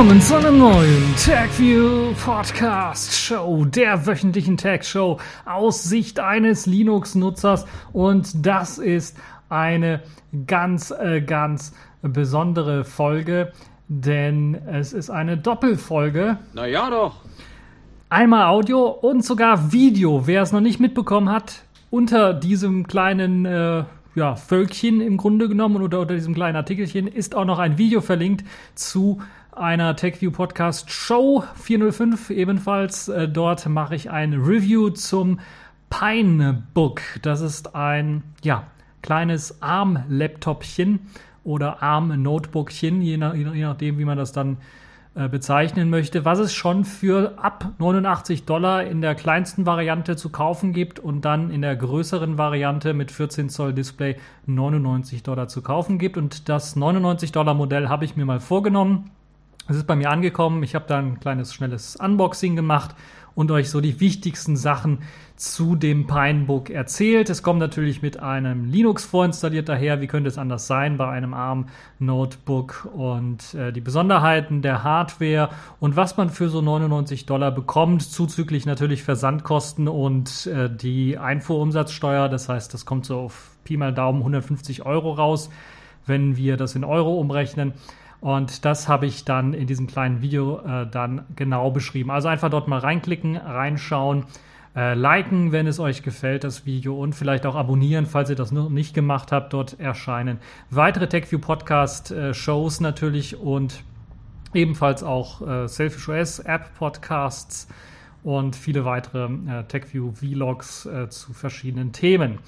willkommen zu einer neuen TagView Podcast Show, der wöchentlichen Tag Show aus Sicht eines Linux-Nutzers. Und das ist eine ganz, äh, ganz besondere Folge, denn es ist eine Doppelfolge. Na ja doch. Einmal Audio und sogar Video. Wer es noch nicht mitbekommen hat, unter diesem kleinen äh, ja, Völkchen im Grunde genommen oder unter diesem kleinen Artikelchen ist auch noch ein Video verlinkt zu einer TechView Podcast Show 405 ebenfalls. Äh, dort mache ich ein Review zum Pinebook. Das ist ein ja, kleines ARM-Laptopchen oder ARM-Notebookchen, je, nach, je nachdem, wie man das dann äh, bezeichnen möchte, was es schon für ab 89 Dollar in der kleinsten Variante zu kaufen gibt und dann in der größeren Variante mit 14 Zoll Display 99 Dollar zu kaufen gibt. Und das 99 Dollar Modell habe ich mir mal vorgenommen es ist bei mir angekommen. Ich habe da ein kleines, schnelles Unboxing gemacht und euch so die wichtigsten Sachen zu dem Pinebook erzählt. Es kommt natürlich mit einem Linux vorinstalliert daher. Wie könnte es anders sein bei einem ARM-Notebook und äh, die Besonderheiten der Hardware und was man für so 99 Dollar bekommt, zuzüglich natürlich Versandkosten und äh, die Einfuhrumsatzsteuer. Das heißt, das kommt so auf Pi mal Daumen 150 Euro raus, wenn wir das in Euro umrechnen. Und das habe ich dann in diesem kleinen Video äh, dann genau beschrieben. Also einfach dort mal reinklicken, reinschauen, äh, liken, wenn es euch gefällt, das Video und vielleicht auch abonnieren, falls ihr das noch nicht gemacht habt. Dort erscheinen weitere TechView Podcast äh, Shows natürlich und ebenfalls auch äh, Selfish OS App Podcasts und viele weitere äh, TechView Vlogs äh, zu verschiedenen Themen.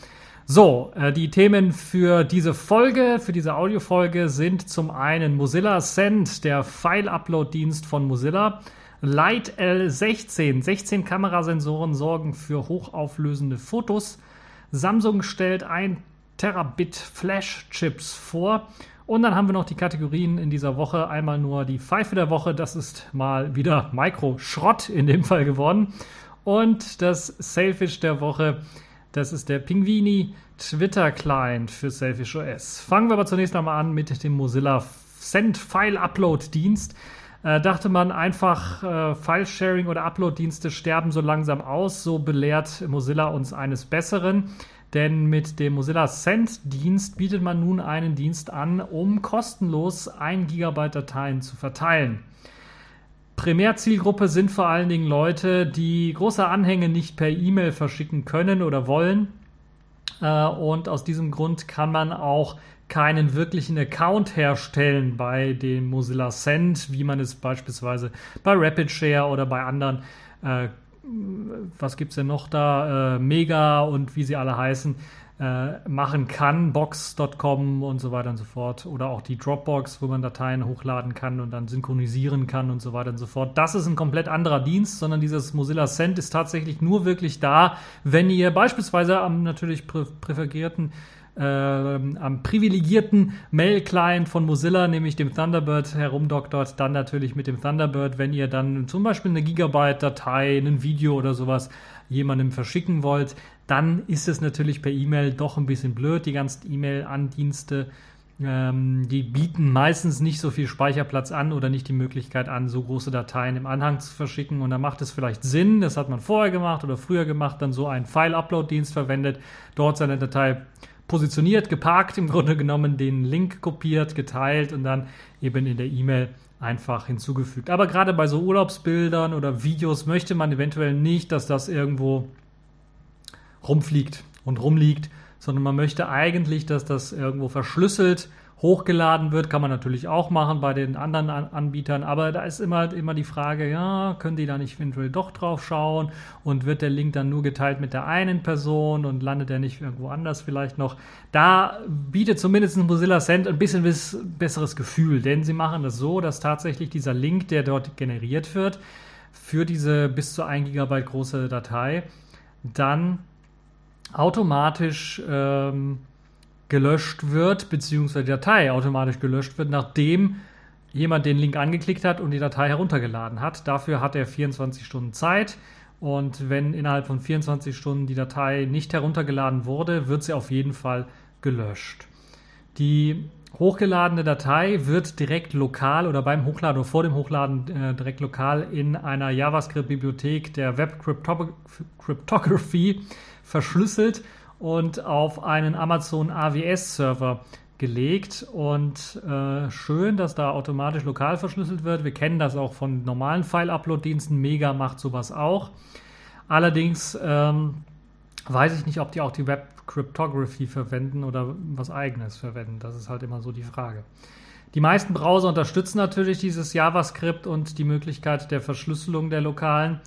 So, äh, die Themen für diese Folge, für diese Audiofolge sind zum einen Mozilla Send, der File-Upload-Dienst von Mozilla. Light L16, 16 Kamerasensoren sorgen für hochauflösende Fotos. Samsung stellt 1 Terabit Flash-Chips vor. Und dann haben wir noch die Kategorien in dieser Woche. Einmal nur die Pfeife der Woche, das ist mal wieder Micro-Schrott in dem Fall geworden. Und das Selfish der Woche das ist der Pinguini Twitter Client für Selfish OS. Fangen wir aber zunächst einmal an mit dem Mozilla Send File Upload Dienst. Äh, dachte man einfach, äh, File-Sharing oder Upload-Dienste sterben so langsam aus. So belehrt Mozilla uns eines Besseren. Denn mit dem Mozilla Send-Dienst bietet man nun einen Dienst an, um kostenlos 1 GB Dateien zu verteilen. Primärzielgruppe sind vor allen Dingen Leute, die große Anhänge nicht per E-Mail verschicken können oder wollen. Äh, und aus diesem Grund kann man auch keinen wirklichen Account herstellen bei dem Mozilla Send, wie man es beispielsweise bei RapidShare oder bei anderen, äh, was gibt es denn noch da, äh, Mega und wie sie alle heißen, äh, machen kann, Box.com und so weiter und so fort. Oder auch die Dropbox, wo man Dateien hochladen kann und dann synchronisieren kann und so weiter und so fort. Das ist ein komplett anderer Dienst, sondern dieses Mozilla Send ist tatsächlich nur wirklich da, wenn ihr beispielsweise am natürlich präferierten äh, am privilegierten Mail-Client von Mozilla, nämlich dem Thunderbird, herumdoktert, dann natürlich mit dem Thunderbird, wenn ihr dann zum Beispiel eine Gigabyte-Datei, ein Video oder sowas jemandem verschicken wollt, dann ist es natürlich per E-Mail doch ein bisschen blöd. Die ganzen E-Mail-Andienste, ähm, die bieten meistens nicht so viel Speicherplatz an oder nicht die Möglichkeit an, so große Dateien im Anhang zu verschicken. Und da macht es vielleicht Sinn, das hat man vorher gemacht oder früher gemacht, dann so einen File-Upload-Dienst verwendet, dort seine Datei positioniert, geparkt, im Grunde genommen den Link kopiert, geteilt und dann eben in der E-Mail einfach hinzugefügt. Aber gerade bei so Urlaubsbildern oder Videos möchte man eventuell nicht, dass das irgendwo rumfliegt und rumliegt, sondern man möchte eigentlich, dass das irgendwo verschlüsselt hochgeladen wird, kann man natürlich auch machen bei den anderen Anbietern, aber da ist immer, immer die Frage, ja, können die da nicht eventuell doch drauf schauen? Und wird der Link dann nur geteilt mit der einen Person und landet er nicht irgendwo anders vielleicht noch? Da bietet zumindest Mozilla Send ein bisschen besseres Gefühl, denn sie machen das so, dass tatsächlich dieser Link, der dort generiert wird, für diese bis zu 1 GB große Datei, dann automatisch ähm, gelöscht wird, beziehungsweise die Datei automatisch gelöscht wird, nachdem jemand den Link angeklickt hat und die Datei heruntergeladen hat. Dafür hat er 24 Stunden Zeit. Und wenn innerhalb von 24 Stunden die Datei nicht heruntergeladen wurde, wird sie auf jeden Fall gelöscht. Die hochgeladene Datei wird direkt lokal oder beim Hochladen oder vor dem Hochladen äh, direkt lokal in einer JavaScript-Bibliothek der Web Cryptography verschlüsselt und auf einen Amazon AWS-Server gelegt und äh, schön, dass da automatisch lokal verschlüsselt wird. Wir kennen das auch von normalen File-Upload-Diensten. Mega macht sowas auch. Allerdings ähm, weiß ich nicht, ob die auch die Web Cryptography verwenden oder was eigenes verwenden. Das ist halt immer so die Frage. Die meisten Browser unterstützen natürlich dieses JavaScript und die Möglichkeit der Verschlüsselung der lokalen.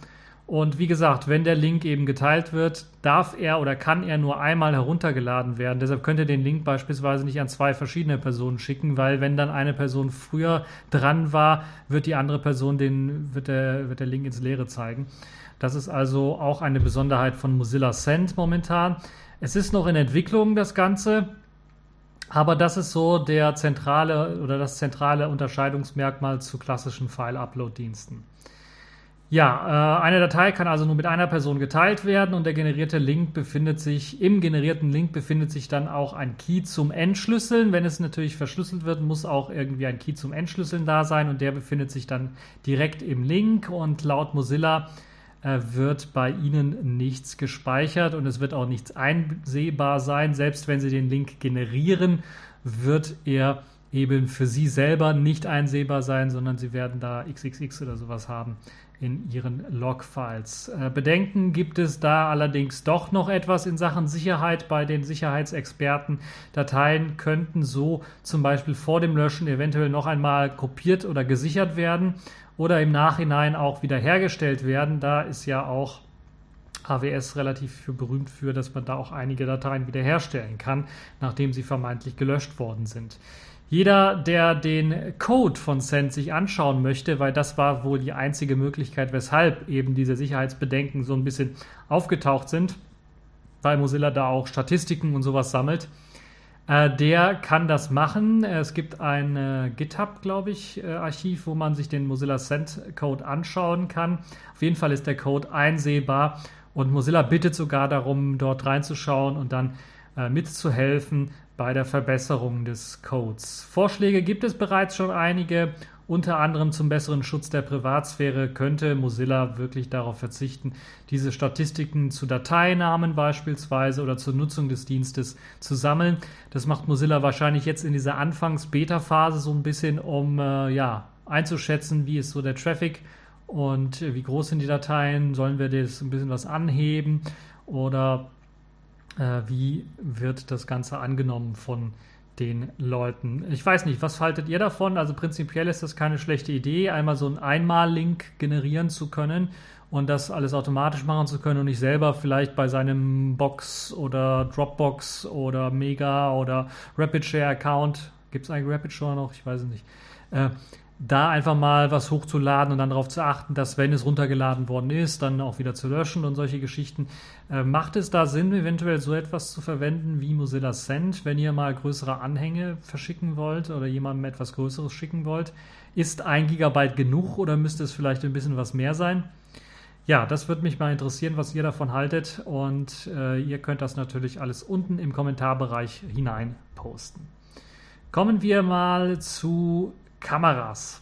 Und wie gesagt, wenn der Link eben geteilt wird, darf er oder kann er nur einmal heruntergeladen werden. Deshalb könnt ihr den Link beispielsweise nicht an zwei verschiedene Personen schicken, weil wenn dann eine Person früher dran war, wird die andere Person den, wird der, wird der Link ins Leere zeigen. Das ist also auch eine Besonderheit von Mozilla Send momentan. Es ist noch in Entwicklung, das Ganze. Aber das ist so der zentrale oder das zentrale Unterscheidungsmerkmal zu klassischen File-Upload-Diensten. Ja, äh, eine Datei kann also nur mit einer Person geteilt werden und der generierte Link befindet sich, im generierten Link befindet sich dann auch ein Key zum Entschlüsseln. Wenn es natürlich verschlüsselt wird, muss auch irgendwie ein Key zum Entschlüsseln da sein und der befindet sich dann direkt im Link und laut Mozilla äh, wird bei Ihnen nichts gespeichert und es wird auch nichts einsehbar sein. Selbst wenn Sie den Link generieren, wird er eben für Sie selber nicht einsehbar sein, sondern Sie werden da XXX oder sowas haben in Ihren Logfiles. Äh, Bedenken gibt es da allerdings doch noch etwas in Sachen Sicherheit bei den Sicherheitsexperten. Dateien könnten so zum Beispiel vor dem Löschen eventuell noch einmal kopiert oder gesichert werden oder im Nachhinein auch wiederhergestellt werden. Da ist ja auch AWS relativ für berühmt für, dass man da auch einige Dateien wiederherstellen kann, nachdem sie vermeintlich gelöscht worden sind. Jeder, der den Code von Send sich anschauen möchte, weil das war wohl die einzige Möglichkeit, weshalb eben diese Sicherheitsbedenken so ein bisschen aufgetaucht sind, weil Mozilla da auch Statistiken und sowas sammelt, äh, der kann das machen. Es gibt ein äh, GitHub, glaube ich, äh, Archiv, wo man sich den Mozilla Send Code anschauen kann. Auf jeden Fall ist der Code einsehbar und Mozilla bittet sogar darum, dort reinzuschauen und dann mitzuhelfen, bei der Verbesserung des Codes. Vorschläge gibt es bereits schon einige. Unter anderem zum besseren Schutz der Privatsphäre könnte Mozilla wirklich darauf verzichten, diese Statistiken zu Dateinamen beispielsweise oder zur Nutzung des Dienstes zu sammeln. Das macht Mozilla wahrscheinlich jetzt in dieser Anfangs-Beta-Phase so ein bisschen, um äh, ja, einzuschätzen, wie ist so der Traffic und wie groß sind die Dateien. Sollen wir das ein bisschen was anheben oder äh, wie wird das Ganze angenommen von den Leuten. Ich weiß nicht, was haltet ihr davon? Also prinzipiell ist das keine schlechte Idee, einmal so einen Einmal-Link generieren zu können und das alles automatisch machen zu können und nicht selber vielleicht bei seinem Box oder Dropbox oder Mega oder Rapid Share Account, gibt es eigentlich Rapid Share noch? Ich weiß es nicht. Äh, da einfach mal was hochzuladen und dann darauf zu achten, dass wenn es runtergeladen worden ist, dann auch wieder zu löschen und solche Geschichten. Äh, macht es da Sinn, eventuell so etwas zu verwenden wie Mozilla Send, wenn ihr mal größere Anhänge verschicken wollt oder jemandem etwas Größeres schicken wollt? Ist ein Gigabyte genug oder müsste es vielleicht ein bisschen was mehr sein? Ja, das würde mich mal interessieren, was ihr davon haltet und äh, ihr könnt das natürlich alles unten im Kommentarbereich hinein posten. Kommen wir mal zu Kameras.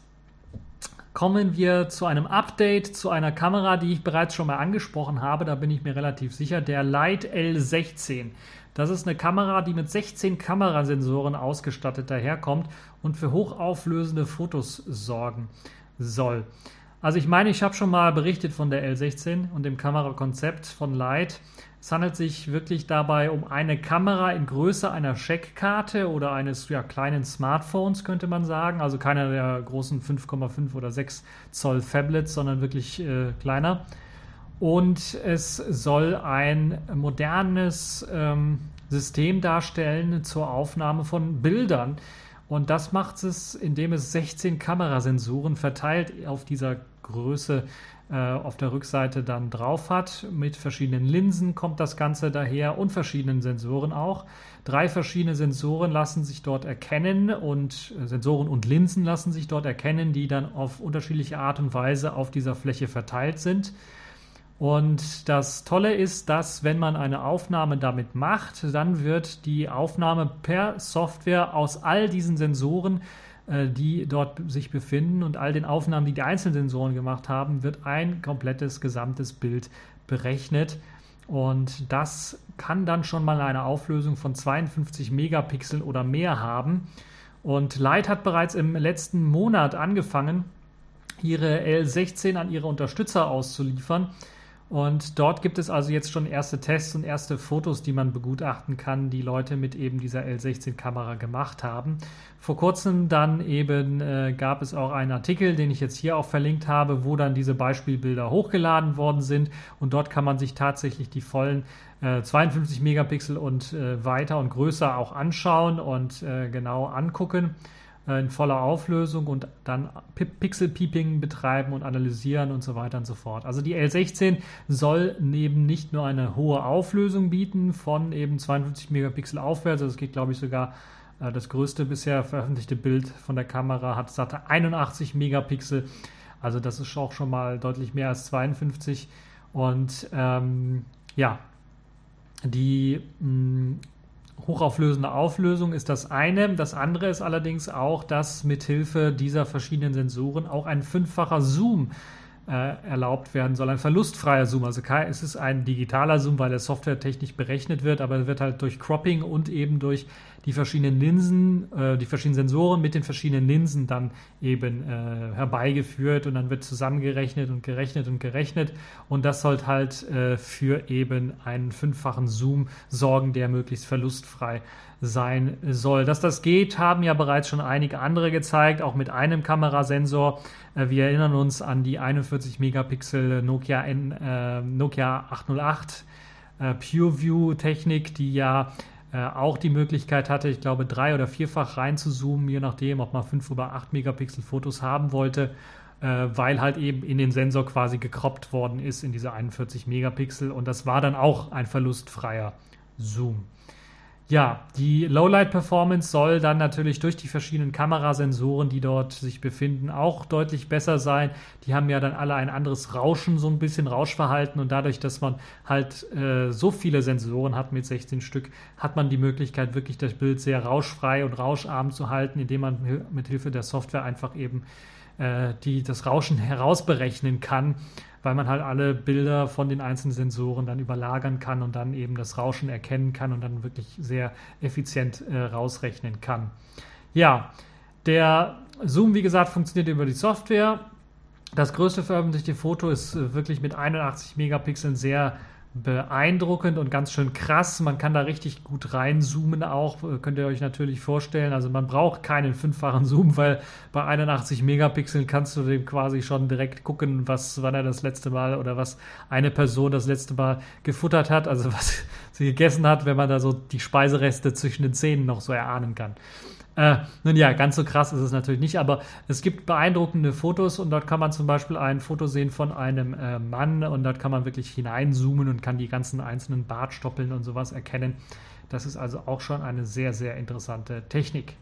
Kommen wir zu einem Update zu einer Kamera, die ich bereits schon mal angesprochen habe. Da bin ich mir relativ sicher. Der Light L16. Das ist eine Kamera, die mit 16 Kamerasensoren ausgestattet daherkommt und für hochauflösende Fotos sorgen soll. Also ich meine, ich habe schon mal berichtet von der L16 und dem Kamerakonzept von Light. Es handelt sich wirklich dabei um eine Kamera in Größe einer Scheckkarte oder eines ja, kleinen Smartphones, könnte man sagen. Also keiner der großen 5,5 oder 6 Zoll Phablets, sondern wirklich äh, kleiner. Und es soll ein modernes ähm, System darstellen zur Aufnahme von Bildern. Und das macht es, indem es 16 Kamerasensoren verteilt auf dieser Größe äh, auf der Rückseite dann drauf hat. Mit verschiedenen Linsen kommt das Ganze daher und verschiedenen Sensoren auch. Drei verschiedene Sensoren lassen sich dort erkennen und äh, Sensoren und Linsen lassen sich dort erkennen, die dann auf unterschiedliche Art und Weise auf dieser Fläche verteilt sind. Und das Tolle ist, dass wenn man eine Aufnahme damit macht, dann wird die Aufnahme per Software aus all diesen Sensoren, äh, die dort sich befinden und all den Aufnahmen, die die einzelnen Sensoren gemacht haben, wird ein komplettes gesamtes Bild berechnet. Und das kann dann schon mal eine Auflösung von 52 Megapixeln oder mehr haben. Und Light hat bereits im letzten Monat angefangen, ihre L16 an ihre Unterstützer auszuliefern. Und dort gibt es also jetzt schon erste Tests und erste Fotos, die man begutachten kann, die Leute mit eben dieser L16-Kamera gemacht haben. Vor kurzem dann eben äh, gab es auch einen Artikel, den ich jetzt hier auch verlinkt habe, wo dann diese Beispielbilder hochgeladen worden sind. Und dort kann man sich tatsächlich die vollen äh, 52 Megapixel und äh, weiter und größer auch anschauen und äh, genau angucken. Äh, in voller Auflösung und dann Pixel-Peeping betreiben und analysieren und so weiter und so fort. Also die L16 soll neben nicht nur eine hohe Auflösung bieten von eben 52 Megapixel aufwärts, also es geht glaube ich sogar äh, das größte bisher veröffentlichte Bild von der Kamera hat satte 81 Megapixel, also das ist auch schon mal deutlich mehr als 52 und ähm, ja, die mm, hochauflösende Auflösung ist das eine. Das andere ist allerdings auch, dass mithilfe dieser verschiedenen Sensoren auch ein fünffacher Zoom erlaubt werden soll. Ein verlustfreier Zoom. Also es ist ein digitaler Zoom, weil er softwaretechnisch berechnet wird, aber er wird halt durch Cropping und eben durch die verschiedenen Linsen, äh, die verschiedenen Sensoren mit den verschiedenen Linsen dann eben äh, herbeigeführt und dann wird zusammengerechnet und gerechnet und gerechnet und das soll halt äh, für eben einen fünffachen Zoom sorgen, der möglichst verlustfrei sein soll. Dass das geht, haben ja bereits schon einige andere gezeigt, auch mit einem Kamerasensor. Äh, wir erinnern uns an die 41 Megapixel Nokia, N, äh, Nokia 808 äh, PureView Technik, die ja äh, auch die Möglichkeit hatte, ich glaube, drei- oder vierfach rein zu zoomen, je nachdem, ob man fünf oder acht Megapixel Fotos haben wollte, äh, weil halt eben in den Sensor quasi gekroppt worden ist in diese 41 Megapixel und das war dann auch ein verlustfreier Zoom. Ja, die Lowlight-Performance soll dann natürlich durch die verschiedenen Kamerasensoren, die dort sich befinden, auch deutlich besser sein. Die haben ja dann alle ein anderes Rauschen, so ein bisschen Rauschverhalten und dadurch, dass man halt äh, so viele Sensoren hat mit 16 Stück, hat man die Möglichkeit, wirklich das Bild sehr rauschfrei und rauscharm zu halten, indem man mit Hilfe der Software einfach eben äh, die, das Rauschen herausberechnen kann weil man halt alle Bilder von den einzelnen Sensoren dann überlagern kann und dann eben das Rauschen erkennen kann und dann wirklich sehr effizient äh, rausrechnen kann. Ja, der Zoom, wie gesagt, funktioniert über die Software. Das größte veröffentlichte Foto ist äh, wirklich mit 81 Megapixeln sehr beeindruckend und ganz schön krass. Man kann da richtig gut reinzoomen auch, äh, könnt ihr euch natürlich vorstellen. Also man braucht keinen fünffachen Zoom, weil bei 81 Megapixeln kannst du dem quasi schon direkt gucken, was, wann er das letzte Mal oder was eine Person das letzte Mal gefuttert hat, also was sie gegessen hat, wenn man da so die Speisereste zwischen den Zähnen noch so erahnen kann. Äh, nun ja, ganz so krass ist es natürlich nicht, aber es gibt beeindruckende Fotos und dort kann man zum Beispiel ein Foto sehen von einem äh, Mann und dort kann man wirklich hineinzoomen und kann die ganzen einzelnen Bartstoppeln und sowas erkennen. Das ist also auch schon eine sehr, sehr interessante Technik.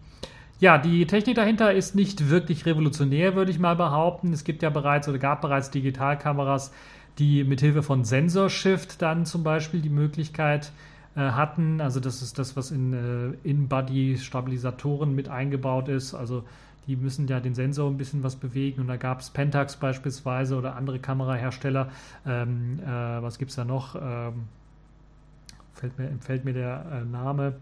Ja, die Technik dahinter ist nicht wirklich revolutionär, würde ich mal behaupten. Es gibt ja bereits oder gab bereits Digitalkameras, die mithilfe von Sensorshift dann zum Beispiel die Möglichkeit äh, hatten. Also das ist das, was in äh, In-Body-Stabilisatoren mit eingebaut ist. Also die müssen ja den Sensor ein bisschen was bewegen und da gab es Pentax beispielsweise oder andere Kamerahersteller. Ähm, äh, was gibt es da noch? Ähm, fällt mir, entfällt mir der äh, Name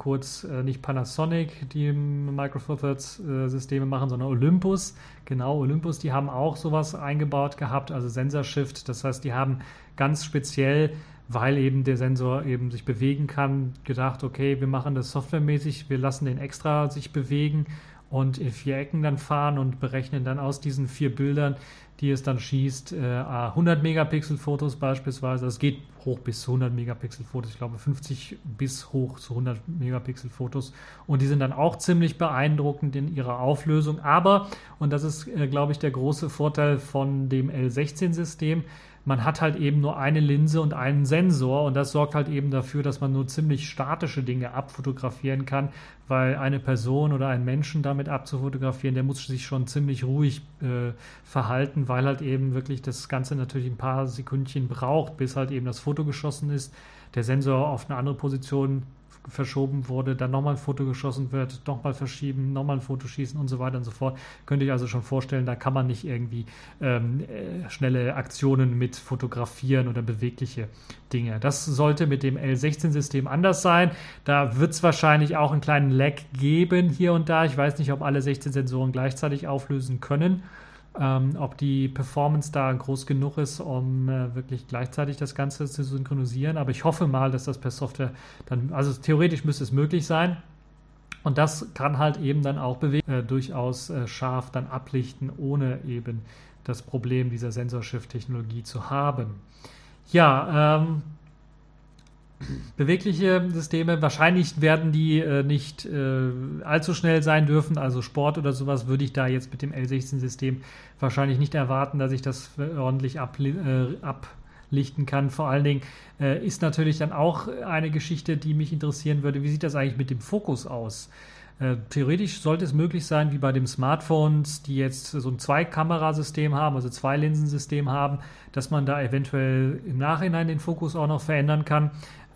kurz äh, nicht Panasonic, die Micro Four Thirds äh, Systeme machen, sondern Olympus. Genau, Olympus, die haben auch sowas eingebaut gehabt, also Sensor Shift. Das heißt, die haben ganz speziell weil eben der Sensor eben sich bewegen kann, gedacht, okay, wir machen das softwaremäßig, wir lassen den extra sich bewegen und in vier Ecken dann fahren und berechnen dann aus diesen vier Bildern, die es dann schießt, 100 äh, Megapixel Fotos beispielsweise. Es geht hoch bis zu 100 Megapixel Fotos, ich glaube 50 bis hoch zu 100 Megapixel Fotos. Und die sind dann auch ziemlich beeindruckend in ihrer Auflösung. Aber, und das ist, äh, glaube ich, der große Vorteil von dem L16-System, man hat halt eben nur eine Linse und einen Sensor und das sorgt halt eben dafür, dass man nur ziemlich statische Dinge abfotografieren kann, weil eine Person oder einen Menschen damit abzufotografieren, der muss sich schon ziemlich ruhig äh, verhalten, weil halt eben wirklich das Ganze natürlich ein paar Sekündchen braucht, bis halt eben das Foto geschossen ist, der Sensor auf eine andere Position verschoben wurde, dann nochmal ein Foto geschossen wird, nochmal verschieben, nochmal ein Foto schießen und so weiter und so fort. Könnte ich also schon vorstellen, da kann man nicht irgendwie ähm, äh, schnelle Aktionen mit fotografieren oder bewegliche Dinge. Das sollte mit dem L16-System anders sein. Da wird es wahrscheinlich auch einen kleinen Lag geben hier und da. Ich weiß nicht, ob alle 16 Sensoren gleichzeitig auflösen können ähm, ob die Performance da groß genug ist, um äh, wirklich gleichzeitig das Ganze zu synchronisieren. Aber ich hoffe mal, dass das per Software dann, also theoretisch müsste es möglich sein. Und das kann halt eben dann auch äh, durchaus äh, scharf dann ablichten, ohne eben das Problem dieser Sensorshift-Technologie zu haben. Ja, ähm, bewegliche Systeme. Wahrscheinlich werden die äh, nicht äh, allzu schnell sein dürfen. Also Sport oder sowas würde ich da jetzt mit dem L16-System wahrscheinlich nicht erwarten, dass ich das ordentlich abli äh, ablichten kann. Vor allen Dingen äh, ist natürlich dann auch eine Geschichte, die mich interessieren würde. Wie sieht das eigentlich mit dem Fokus aus? Äh, theoretisch sollte es möglich sein, wie bei den Smartphones, die jetzt so ein Zwei-Kamerasystem haben, also zwei Linsensystem haben, dass man da eventuell im Nachhinein den Fokus auch noch verändern kann.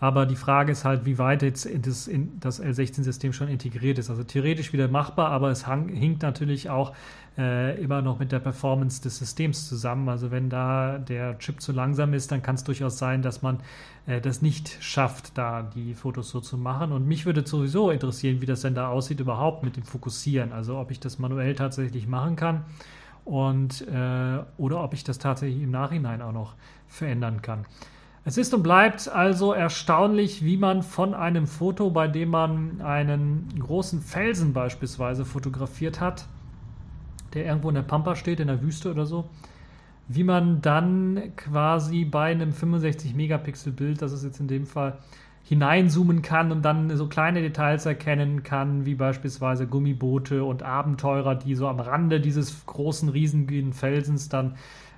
Aber die Frage ist halt, wie weit jetzt das, das L16-System schon integriert ist. Also theoretisch wieder machbar, aber es hang, hinkt natürlich auch äh, immer noch mit der Performance des Systems zusammen. Also wenn da der Chip zu langsam ist, dann kann es durchaus sein, dass man äh, das nicht schafft, da die Fotos so zu machen. Und mich würde sowieso interessieren, wie das denn da aussieht überhaupt mit dem Fokussieren. Also ob ich das manuell tatsächlich machen kann und äh, oder ob ich das tatsächlich im Nachhinein auch noch verändern kann. Es ist und bleibt also erstaunlich, wie man von einem Foto, bei dem man einen großen Felsen beispielsweise fotografiert hat, der irgendwo in der Pampa steht, in der Wüste oder so, wie man dann quasi bei einem 65 Megapixel Bild, das ist jetzt in dem Fall, hineinzoomen kann und dann so kleine Details erkennen kann, wie beispielsweise Gummiboote und Abenteurer, die so am Rande dieses großen, riesigen Felsens dann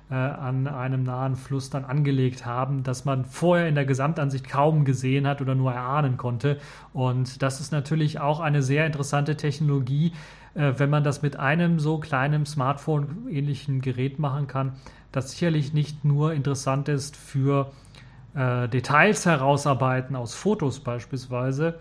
äh, an einem nahen Fluss dann angelegt haben, dass man vorher in der Gesamtansicht kaum gesehen hat oder nur erahnen konnte. Und das ist natürlich auch eine sehr interessante Technologie, äh, wenn man das mit einem so kleinen Smartphone-ähnlichen Gerät machen kann, das sicherlich nicht nur interessant ist für äh, Details herausarbeiten aus Fotos beispielsweise,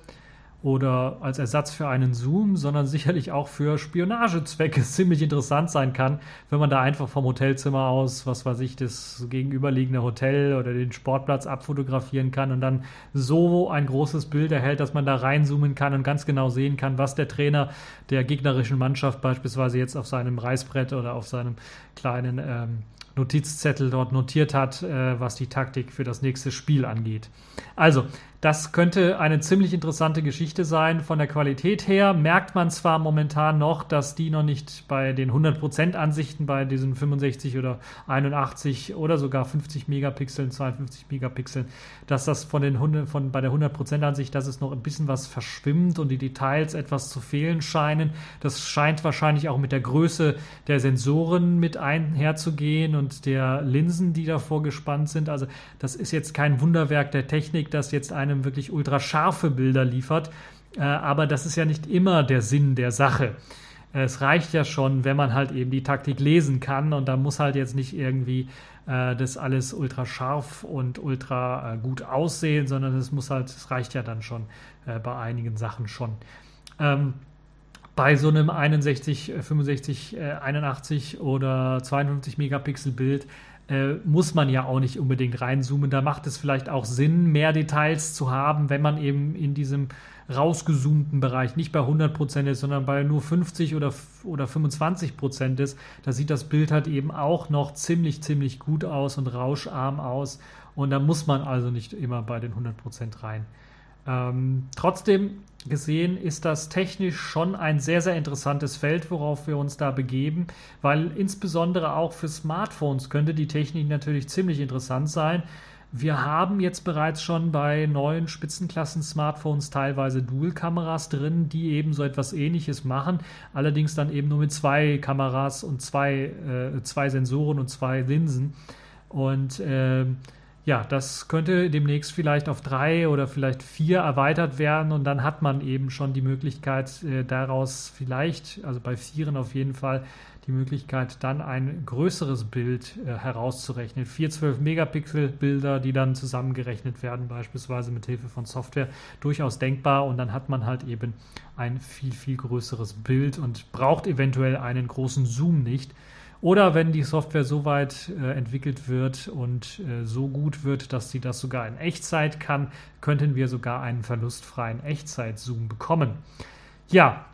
oder als Ersatz für einen Zoom, sondern sicherlich auch für Spionagezwecke ziemlich interessant sein kann, wenn man da einfach vom Hotelzimmer aus, was weiß ich, das gegenüberliegende Hotel oder den Sportplatz abfotografieren kann und dann so ein großes Bild erhält, dass man da reinzoomen kann und ganz genau sehen kann, was der Trainer der gegnerischen Mannschaft beispielsweise jetzt auf seinem Reißbrett oder auf seinem kleinen ähm, Notizzettel dort notiert hat, äh, was die Taktik für das nächste Spiel angeht. Also, das könnte eine ziemlich interessante Geschichte sein. Von der Qualität her merkt man zwar momentan noch, dass die noch nicht bei den 100% Ansichten bei diesen 65 oder 81 oder sogar 50 Megapixeln, 52 Megapixeln, dass das von den 100, von, bei der 100% Ansicht, dass es noch ein bisschen was verschwimmt und die Details etwas zu fehlen scheinen. Das scheint wahrscheinlich auch mit der Größe der Sensoren mit einherzugehen und der Linsen, die davor gespannt sind. Also das ist jetzt kein Wunderwerk der Technik, das jetzt ein einem wirklich ultra scharfe Bilder liefert. Äh, aber das ist ja nicht immer der Sinn der Sache. Es reicht ja schon, wenn man halt eben die Taktik lesen kann und da muss halt jetzt nicht irgendwie äh, das alles ultra scharf und ultra äh, gut aussehen, sondern es muss halt, es reicht ja dann schon äh, bei einigen Sachen schon. Ähm, bei so einem 61, 65, 81 oder 52 Megapixel Bild äh, muss man ja auch nicht unbedingt reinzoomen. Da macht es vielleicht auch Sinn, mehr Details zu haben, wenn man eben in diesem rausgezoomten Bereich nicht bei 100% ist, sondern bei nur 50 oder, oder 25% ist. Da sieht das Bild halt eben auch noch ziemlich, ziemlich gut aus und rauscharm aus. Und da muss man also nicht immer bei den 100% rein. Ähm, trotzdem gesehen ist das technisch schon ein sehr, sehr interessantes Feld, worauf wir uns da begeben, weil insbesondere auch für Smartphones könnte die Technik natürlich ziemlich interessant sein. Wir haben jetzt bereits schon bei neuen Spitzenklassen-Smartphones teilweise Dual-Kameras drin, die eben so etwas ähnliches machen, allerdings dann eben nur mit zwei Kameras und zwei, äh, zwei Sensoren und zwei Linsen. Und ähm, ja, das könnte demnächst vielleicht auf drei oder vielleicht vier erweitert werden und dann hat man eben schon die Möglichkeit, äh, daraus vielleicht, also bei vieren auf jeden Fall, die Möglichkeit, dann ein größeres Bild äh, herauszurechnen. Vier 12 Megapixel Bilder, die dann zusammengerechnet werden, beispielsweise mit Hilfe von Software, durchaus denkbar und dann hat man halt eben ein viel, viel größeres Bild und braucht eventuell einen großen Zoom nicht. Oder wenn die Software so weit äh, entwickelt wird und äh, so gut wird, dass sie das sogar in Echtzeit kann, könnten wir sogar einen verlustfreien Echtzeit-Zoom bekommen. Ja,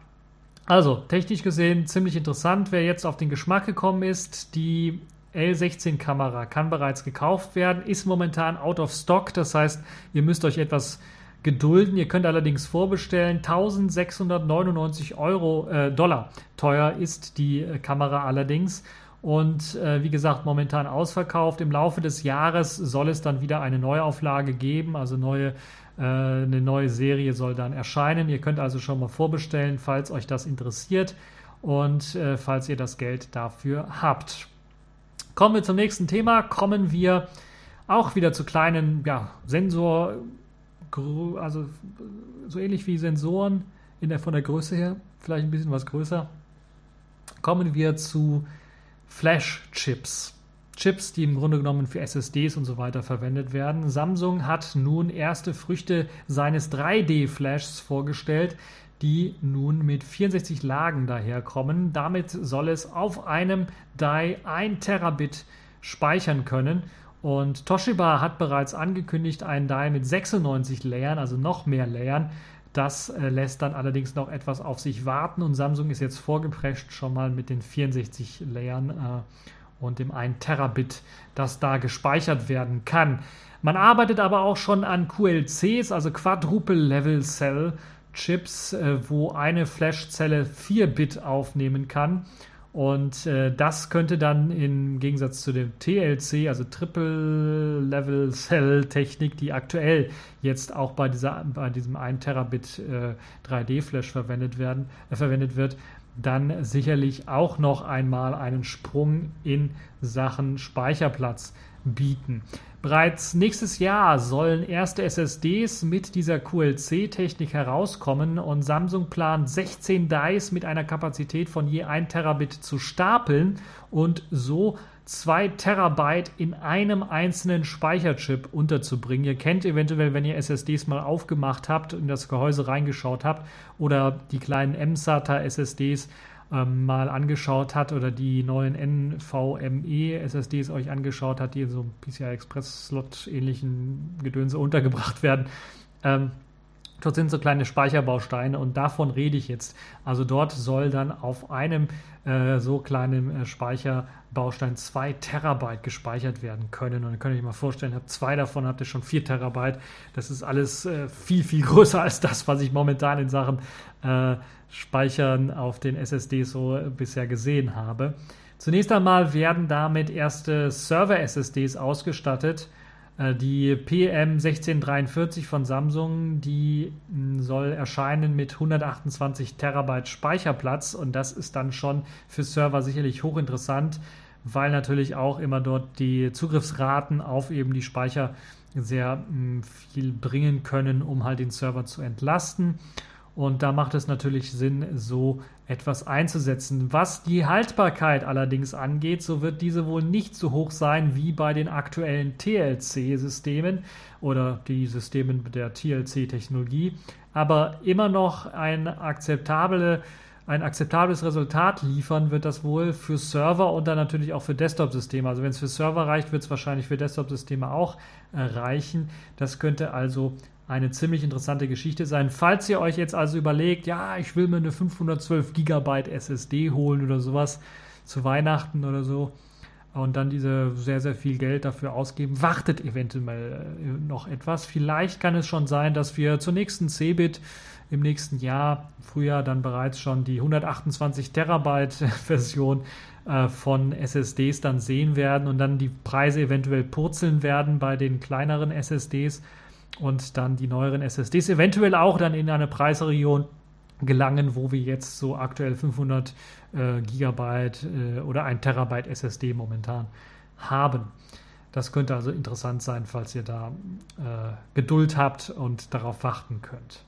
also technisch gesehen ziemlich interessant. Wer jetzt auf den Geschmack gekommen ist, die L16-Kamera kann bereits gekauft werden, ist momentan out of stock. Das heißt, ihr müsst euch etwas gedulden. Ihr könnt allerdings vorbestellen. 1699 Euro, äh, Dollar teuer ist die äh, Kamera allerdings. Und äh, wie gesagt, momentan ausverkauft. Im Laufe des Jahres soll es dann wieder eine Neuauflage geben, also neue, äh, eine neue Serie soll dann erscheinen. Ihr könnt also schon mal vorbestellen, falls euch das interessiert und äh, falls ihr das Geld dafür habt. Kommen wir zum nächsten Thema. Kommen wir auch wieder zu kleinen ja, Sensor also so ähnlich wie Sensoren in der, von der Größe her, vielleicht ein bisschen was größer, kommen wir zu Flash-Chips. Chips, die im Grunde genommen für SSDs und so weiter verwendet werden. Samsung hat nun erste Früchte seines 3D-Flashs vorgestellt, die nun mit 64 Lagen daherkommen. Damit soll es auf einem Die 1 Terabit speichern können und Toshiba hat bereits angekündigt, einen Dial mit 96 Layern, also noch mehr Layern. Das äh, lässt dann allerdings noch etwas auf sich warten und Samsung ist jetzt vorgeprescht schon mal mit den 64 Layern äh, und dem 1 Terabit, das da gespeichert werden kann. Man arbeitet aber auch schon an QLCs, also Quadruple Level Cell Chips, äh, wo eine Flashzelle 4 Bit aufnehmen kann. Und äh, das könnte dann im Gegensatz zu dem TLC, also Triple Level Cell Technik, die aktuell jetzt auch bei, dieser, bei diesem 1 Terabit äh, 3D Flash verwendet, werden, äh, verwendet wird, dann sicherlich auch noch einmal einen Sprung in Sachen Speicherplatz bieten. Bereits nächstes Jahr sollen erste SSDs mit dieser QLC-Technik herauskommen und Samsung plant 16 Dice mit einer Kapazität von je 1 Terabit zu stapeln und so 2 Terabyte in einem einzelnen Speicherchip unterzubringen. Ihr kennt eventuell, wenn ihr SSDs mal aufgemacht habt und in das Gehäuse reingeschaut habt oder die kleinen M-SATA SSDs, ähm, mal angeschaut hat oder die neuen NVMe SSDs euch angeschaut hat, die in so einem PCI Express Slot ähnlichen Gedönse untergebracht werden. Ähm, dort sind so kleine Speicherbausteine und davon rede ich jetzt. Also dort soll dann auf einem äh, so kleinen äh, Speicherbaustein zwei Terabyte gespeichert werden können. Und dann könnt ihr euch mal vorstellen, habt zwei davon, habt ihr schon vier Terabyte. Das ist alles äh, viel, viel größer als das, was ich momentan in Sachen äh, Speichern auf den SSDs so bisher gesehen habe. Zunächst einmal werden damit erste Server-SSDs ausgestattet. Äh, die PM1643 von Samsung, die hm, soll erscheinen mit 128 Terabyte Speicherplatz und das ist dann schon für Server sicherlich hochinteressant, weil natürlich auch immer dort die Zugriffsraten auf eben die Speicher sehr hm, viel bringen können, um halt den Server zu entlasten. Und da macht es natürlich Sinn, so etwas einzusetzen. Was die Haltbarkeit allerdings angeht, so wird diese wohl nicht so hoch sein wie bei den aktuellen TLC-Systemen oder die Systemen der TLC-Technologie, aber immer noch ein, akzeptable, ein akzeptables Resultat liefern wird das wohl für Server und dann natürlich auch für Desktop-Systeme. Also wenn es für Server reicht, wird es wahrscheinlich für Desktop-Systeme auch äh, reichen. Das könnte also eine ziemlich interessante Geschichte sein. Falls ihr euch jetzt also überlegt, ja, ich will mir eine 512 GB SSD holen oder sowas zu Weihnachten oder so und dann diese sehr, sehr viel Geld dafür ausgeben, wartet eventuell äh, noch etwas. Vielleicht kann es schon sein, dass wir zur nächsten Cebit im nächsten Jahr, Frühjahr, dann bereits schon die 128 Terabyte Version äh, von SSDs dann sehen werden und dann die Preise eventuell purzeln werden bei den kleineren SSDs und dann die neueren SSDs eventuell auch dann in eine Preisregion gelangen, wo wir jetzt so aktuell 500 äh, Gigabyte äh, oder ein Terabyte SSD momentan haben. Das könnte also interessant sein, falls ihr da äh, Geduld habt und darauf warten könnt.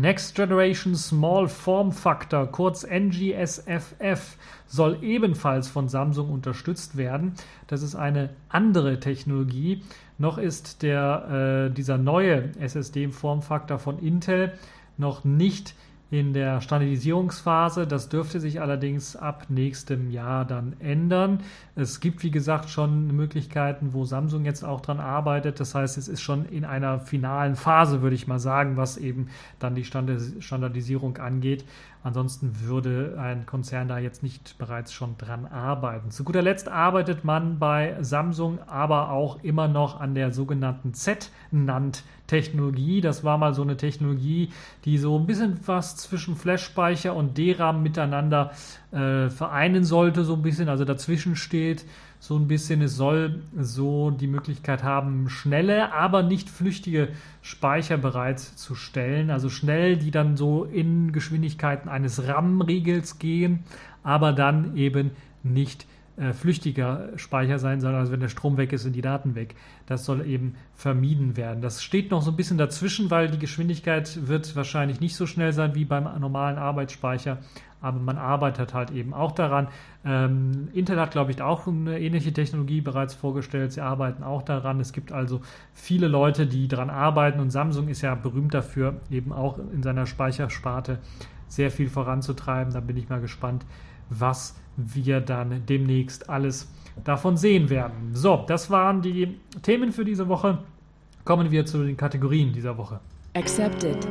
Next Generation Small Form Factor, kurz NGSFF, soll ebenfalls von Samsung unterstützt werden. Das ist eine andere Technologie. Noch ist der, äh, dieser neue SSD-Formfaktor von Intel noch nicht in der Standardisierungsphase. Das dürfte sich allerdings ab nächstem Jahr dann ändern. Es gibt, wie gesagt, schon Möglichkeiten, wo Samsung jetzt auch dran arbeitet. Das heißt, es ist schon in einer finalen Phase, würde ich mal sagen, was eben dann die Standardisierung angeht. Ansonsten würde ein Konzern da jetzt nicht bereits schon dran arbeiten. Zu guter Letzt arbeitet man bei Samsung aber auch immer noch an der sogenannten Z-NAND-Technologie. Das war mal so eine Technologie, die so ein bisschen was zwischen Flash-Speicher und DRAM miteinander äh, vereinen sollte, so ein bisschen, also dazwischen steht so ein bisschen. Es soll so die Möglichkeit haben, schnelle, aber nicht flüchtige Speicher bereitzustellen. Also schnell, die dann so in Geschwindigkeiten eines RAM-Riegels gehen, aber dann eben nicht äh, flüchtiger Speicher sein soll, also wenn der Strom weg ist, sind die Daten weg. Das soll eben vermieden werden. Das steht noch so ein bisschen dazwischen, weil die Geschwindigkeit wird wahrscheinlich nicht so schnell sein wie beim normalen Arbeitsspeicher, aber man arbeitet halt eben auch daran. Ähm, Intel hat, glaube ich, auch eine ähnliche Technologie bereits vorgestellt. Sie arbeiten auch daran. Es gibt also viele Leute, die daran arbeiten und Samsung ist ja berühmt dafür, eben auch in seiner Speichersparte sehr viel voranzutreiben. Da bin ich mal gespannt, was wir dann demnächst alles davon sehen werden. So, das waren die Themen für diese Woche. Kommen wir zu den Kategorien dieser Woche. Accepted.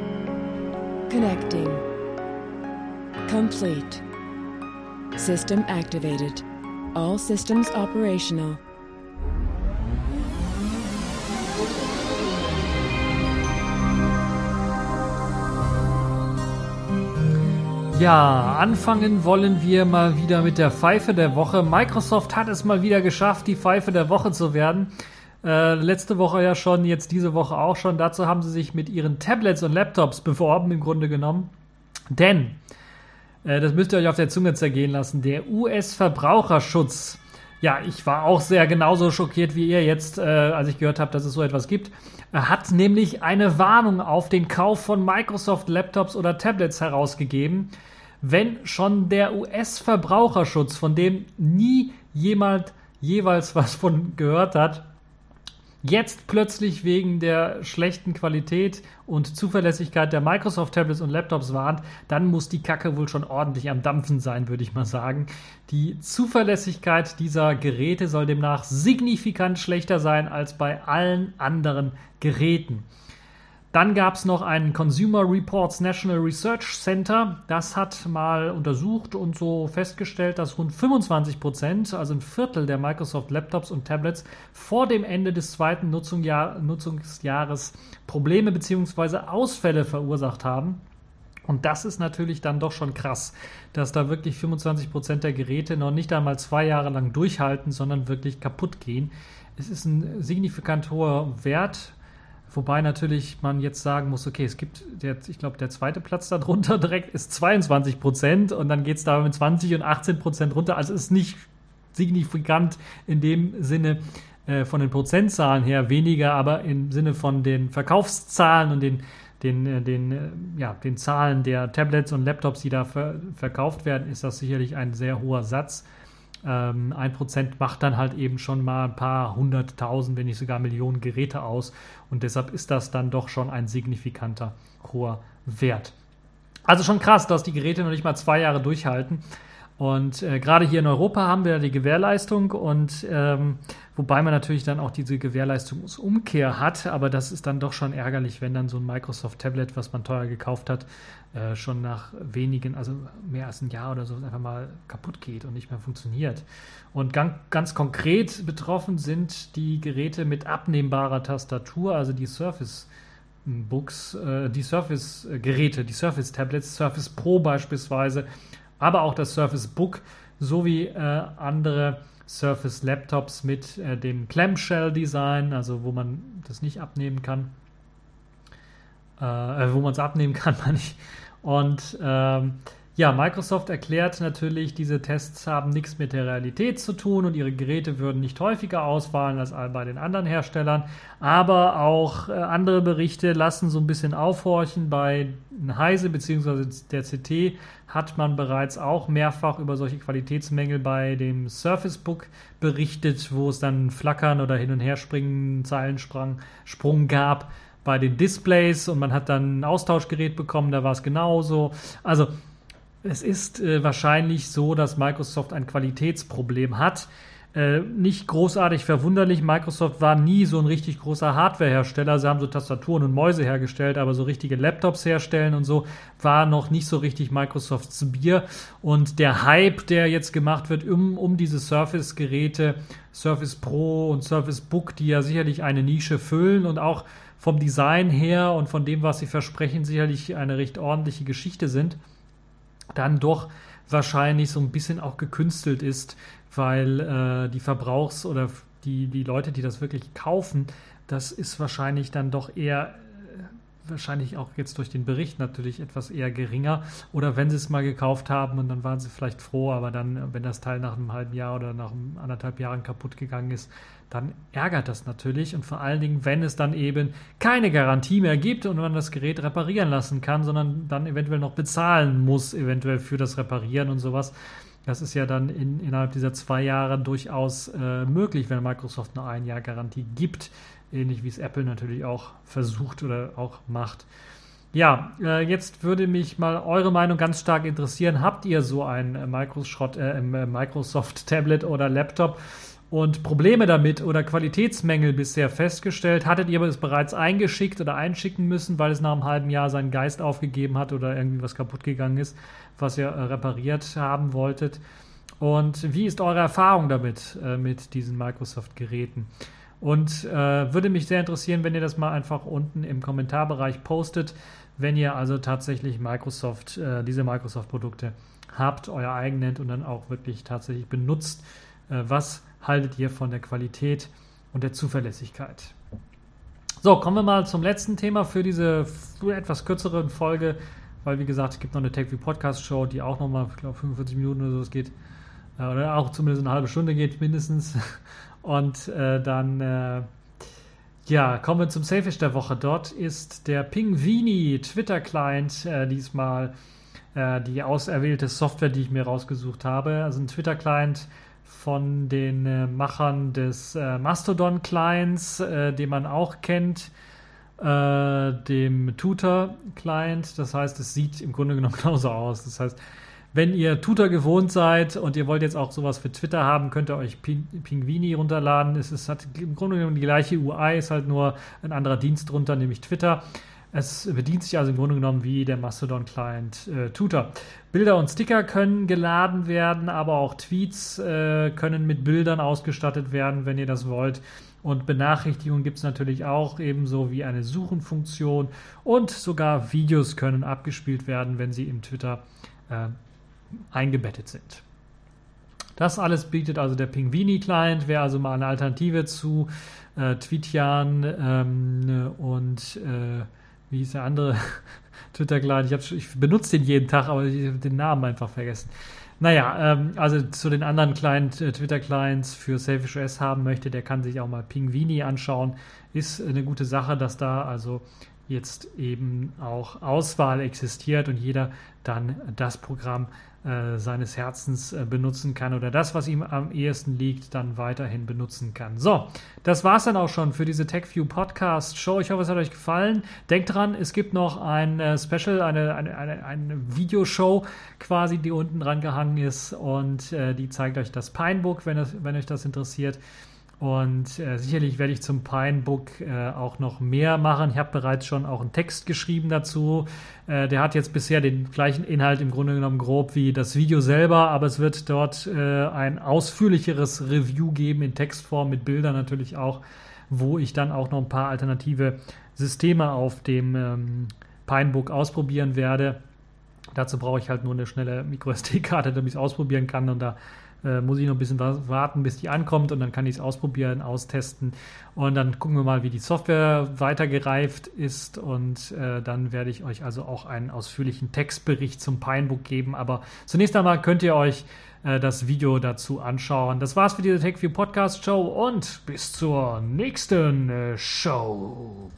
Connecting. Complete. System activated. All systems operational. Ja, anfangen wollen wir mal wieder mit der Pfeife der Woche. Microsoft hat es mal wieder geschafft, die Pfeife der Woche zu werden. Äh, letzte Woche ja schon, jetzt diese Woche auch schon. Dazu haben sie sich mit ihren Tablets und Laptops beworben, im Grunde genommen. Denn, äh, das müsst ihr euch auf der Zunge zergehen lassen, der US-Verbraucherschutz. Ja, ich war auch sehr genauso schockiert wie ihr jetzt, äh, als ich gehört habe, dass es so etwas gibt. Er hat nämlich eine Warnung auf den Kauf von Microsoft Laptops oder Tablets herausgegeben wenn schon der US-Verbraucherschutz, von dem nie jemand jeweils was von gehört hat, jetzt plötzlich wegen der schlechten Qualität und Zuverlässigkeit der Microsoft Tablets und Laptops warnt, dann muss die Kacke wohl schon ordentlich am Dampfen sein, würde ich mal sagen. Die Zuverlässigkeit dieser Geräte soll demnach signifikant schlechter sein als bei allen anderen Geräten. Dann gab es noch ein Consumer Reports National Research Center. Das hat mal untersucht und so festgestellt, dass rund 25 Prozent, also ein Viertel der Microsoft Laptops und Tablets vor dem Ende des zweiten Nutzungsjahres Probleme bzw. Ausfälle verursacht haben. Und das ist natürlich dann doch schon krass, dass da wirklich 25 Prozent der Geräte noch nicht einmal zwei Jahre lang durchhalten, sondern wirklich kaputt gehen. Es ist ein signifikant hoher Wert Wobei natürlich man jetzt sagen muss, okay, es gibt, der, ich glaube, der zweite Platz darunter direkt ist 22 Prozent und dann geht es da mit 20 und 18 Prozent runter. Also ist nicht signifikant in dem Sinne äh, von den Prozentzahlen her weniger, aber im Sinne von den Verkaufszahlen und den, den, äh, den, äh, ja, den Zahlen der Tablets und Laptops, die da ver verkauft werden, ist das sicherlich ein sehr hoher Satz. Ähm, ein Prozent macht dann halt eben schon mal ein paar hunderttausend, wenn nicht sogar Millionen Geräte aus. Und deshalb ist das dann doch schon ein signifikanter hoher Wert. Also schon krass, dass die Geräte noch nicht mal zwei Jahre durchhalten. Und äh, gerade hier in Europa haben wir die Gewährleistung und ähm, wobei man natürlich dann auch diese Gewährleistungsumkehr hat, aber das ist dann doch schon ärgerlich, wenn dann so ein Microsoft Tablet, was man teuer gekauft hat, äh, schon nach wenigen, also mehr als ein Jahr oder so, einfach mal kaputt geht und nicht mehr funktioniert. Und ganz, ganz konkret betroffen sind die Geräte mit abnehmbarer Tastatur, also die Surface. Books, äh, die Surface-Geräte, die Surface-Tablets, Surface Pro beispielsweise, aber auch das Surface Book sowie äh, andere Surface Laptops mit äh, dem Clamshell Design, also wo man das nicht abnehmen kann, äh, äh wo man es abnehmen kann, meine ich. Und ähm, Ja, Microsoft erklärt natürlich, diese Tests haben nichts mit der Realität zu tun und ihre Geräte würden nicht häufiger ausfallen als bei den anderen Herstellern. Aber auch äh, andere Berichte lassen so ein bisschen aufhorchen. Bei Heise bzw. der CT hat man bereits auch mehrfach über solche Qualitätsmängel bei dem Surface Book berichtet, wo es dann Flackern oder Hin- und Herspringen, Zeilensprung Sprung gab bei den Displays und man hat dann ein Austauschgerät bekommen, da war es genauso. Also es ist äh, wahrscheinlich so, dass Microsoft ein Qualitätsproblem hat. Äh, nicht großartig verwunderlich. Microsoft war nie so ein richtig großer Hardwarehersteller. Sie haben so Tastaturen und Mäuse hergestellt, aber so richtige Laptops herstellen und so war noch nicht so richtig Microsofts Bier. Und der Hype, der jetzt gemacht wird um, um diese Surface-Geräte, Surface Pro und Surface Book, die ja sicherlich eine Nische füllen und auch vom Design her und von dem, was sie versprechen, sicherlich eine recht ordentliche Geschichte sind dann doch wahrscheinlich so ein bisschen auch gekünstelt ist, weil äh, die Verbrauchs- oder die, die Leute, die das wirklich kaufen, das ist wahrscheinlich dann doch eher äh, wahrscheinlich auch jetzt durch den Bericht natürlich etwas eher geringer. Oder wenn sie es mal gekauft haben und dann waren sie vielleicht froh, aber dann, wenn das Teil nach einem halben Jahr oder nach anderthalb Jahren kaputt gegangen ist, dann ärgert das natürlich und vor allen Dingen, wenn es dann eben keine Garantie mehr gibt und man das Gerät reparieren lassen kann, sondern dann eventuell noch bezahlen muss, eventuell für das Reparieren und sowas. Das ist ja dann in, innerhalb dieser zwei Jahre durchaus äh, möglich, wenn Microsoft nur ein Jahr Garantie gibt, ähnlich wie es Apple natürlich auch versucht oder auch macht. Ja, äh, jetzt würde mich mal eure Meinung ganz stark interessieren. Habt ihr so ein äh, Microsoft, äh, Microsoft Tablet oder Laptop? Und Probleme damit oder Qualitätsmängel bisher festgestellt? Hattet ihr es bereits eingeschickt oder einschicken müssen, weil es nach einem halben Jahr seinen Geist aufgegeben hat oder irgendwie was kaputt gegangen ist, was ihr äh, repariert haben wolltet? Und wie ist eure Erfahrung damit, äh, mit diesen Microsoft-Geräten? Und äh, würde mich sehr interessieren, wenn ihr das mal einfach unten im Kommentarbereich postet, wenn ihr also tatsächlich Microsoft, äh, diese Microsoft-Produkte habt, euer eigen nennt und dann auch wirklich tatsächlich benutzt. Äh, was haltet ihr von der Qualität und der Zuverlässigkeit? So, kommen wir mal zum letzten Thema für diese etwas kürzere Folge, weil wie gesagt, es gibt noch eine TechView Podcast Show, die auch nochmal, ich glaube, 45 Minuten oder so geht, äh, oder auch zumindest eine halbe Stunde geht mindestens. Und äh, dann, äh, ja, kommen wir zum Selfish der Woche. Dort ist der Pingvini Twitter Client äh, diesmal äh, die auserwählte Software, die ich mir rausgesucht habe. Also ein Twitter Client, von den äh, Machern des äh, Mastodon-Clients, äh, den man auch kennt, äh, dem Tutor-Client. Das heißt, es sieht im Grunde genommen genauso aus. Das heißt, wenn ihr Tutor gewohnt seid und ihr wollt jetzt auch sowas für Twitter haben, könnt ihr euch Ping Pingvini runterladen. Es ist, hat im Grunde genommen die gleiche UI, ist halt nur ein anderer Dienst drunter, nämlich Twitter. Es bedient sich also im Grunde genommen wie der Mastodon-Client äh, Tutor. Bilder und Sticker können geladen werden, aber auch Tweets äh, können mit Bildern ausgestattet werden, wenn ihr das wollt. Und Benachrichtigungen gibt es natürlich auch, ebenso wie eine Suchenfunktion. Und sogar Videos können abgespielt werden, wenn sie im Twitter äh, eingebettet sind. Das alles bietet also der Pingvini-Client, wäre also mal eine Alternative zu äh, Tweetian ähm, und äh, wie hieß der andere Twitter-Client? Ich, ich benutze den jeden Tag, aber ich habe den Namen einfach vergessen. Naja, ähm, also zu den anderen kleinen äh, Twitter-Clients für Selfish OS haben möchte, der kann sich auch mal Pingvini anschauen. Ist eine gute Sache, dass da also jetzt eben auch Auswahl existiert und jeder dann das Programm seines Herzens äh, benutzen kann oder das, was ihm am ehesten liegt, dann weiterhin benutzen kann. So, das war es dann auch schon für diese TechView Podcast Show. Ich hoffe, es hat euch gefallen. Denkt dran, es gibt noch ein äh, Special, eine, eine, eine, eine Videoshow quasi, die unten dran gehangen ist und äh, die zeigt euch das Pinebook, wenn, das, wenn euch das interessiert. Und äh, sicherlich werde ich zum Pinebook äh, auch noch mehr machen. Ich habe bereits schon auch einen Text geschrieben dazu. Äh, der hat jetzt bisher den gleichen Inhalt im Grunde genommen grob wie das Video selber, aber es wird dort äh, ein ausführlicheres Review geben in Textform mit Bildern natürlich auch, wo ich dann auch noch ein paar alternative Systeme auf dem ähm, Pinebook ausprobieren werde. Dazu brauche ich halt nur eine schnelle MicroSD-Karte, damit ich es ausprobieren kann und da Äh, muss ich noch ein bisschen warten, bis die ankommt und dann kann ich es ausprobieren, austesten. Und dann gucken wir mal, wie die Software weitergereift ist. Und äh, dann werde ich euch also auch einen ausführlichen Textbericht zum Pinebook geben. Aber zunächst einmal könnt ihr euch äh, das Video dazu anschauen. Das war's für diese TechView Podcast Show und bis zur nächsten äh, Show.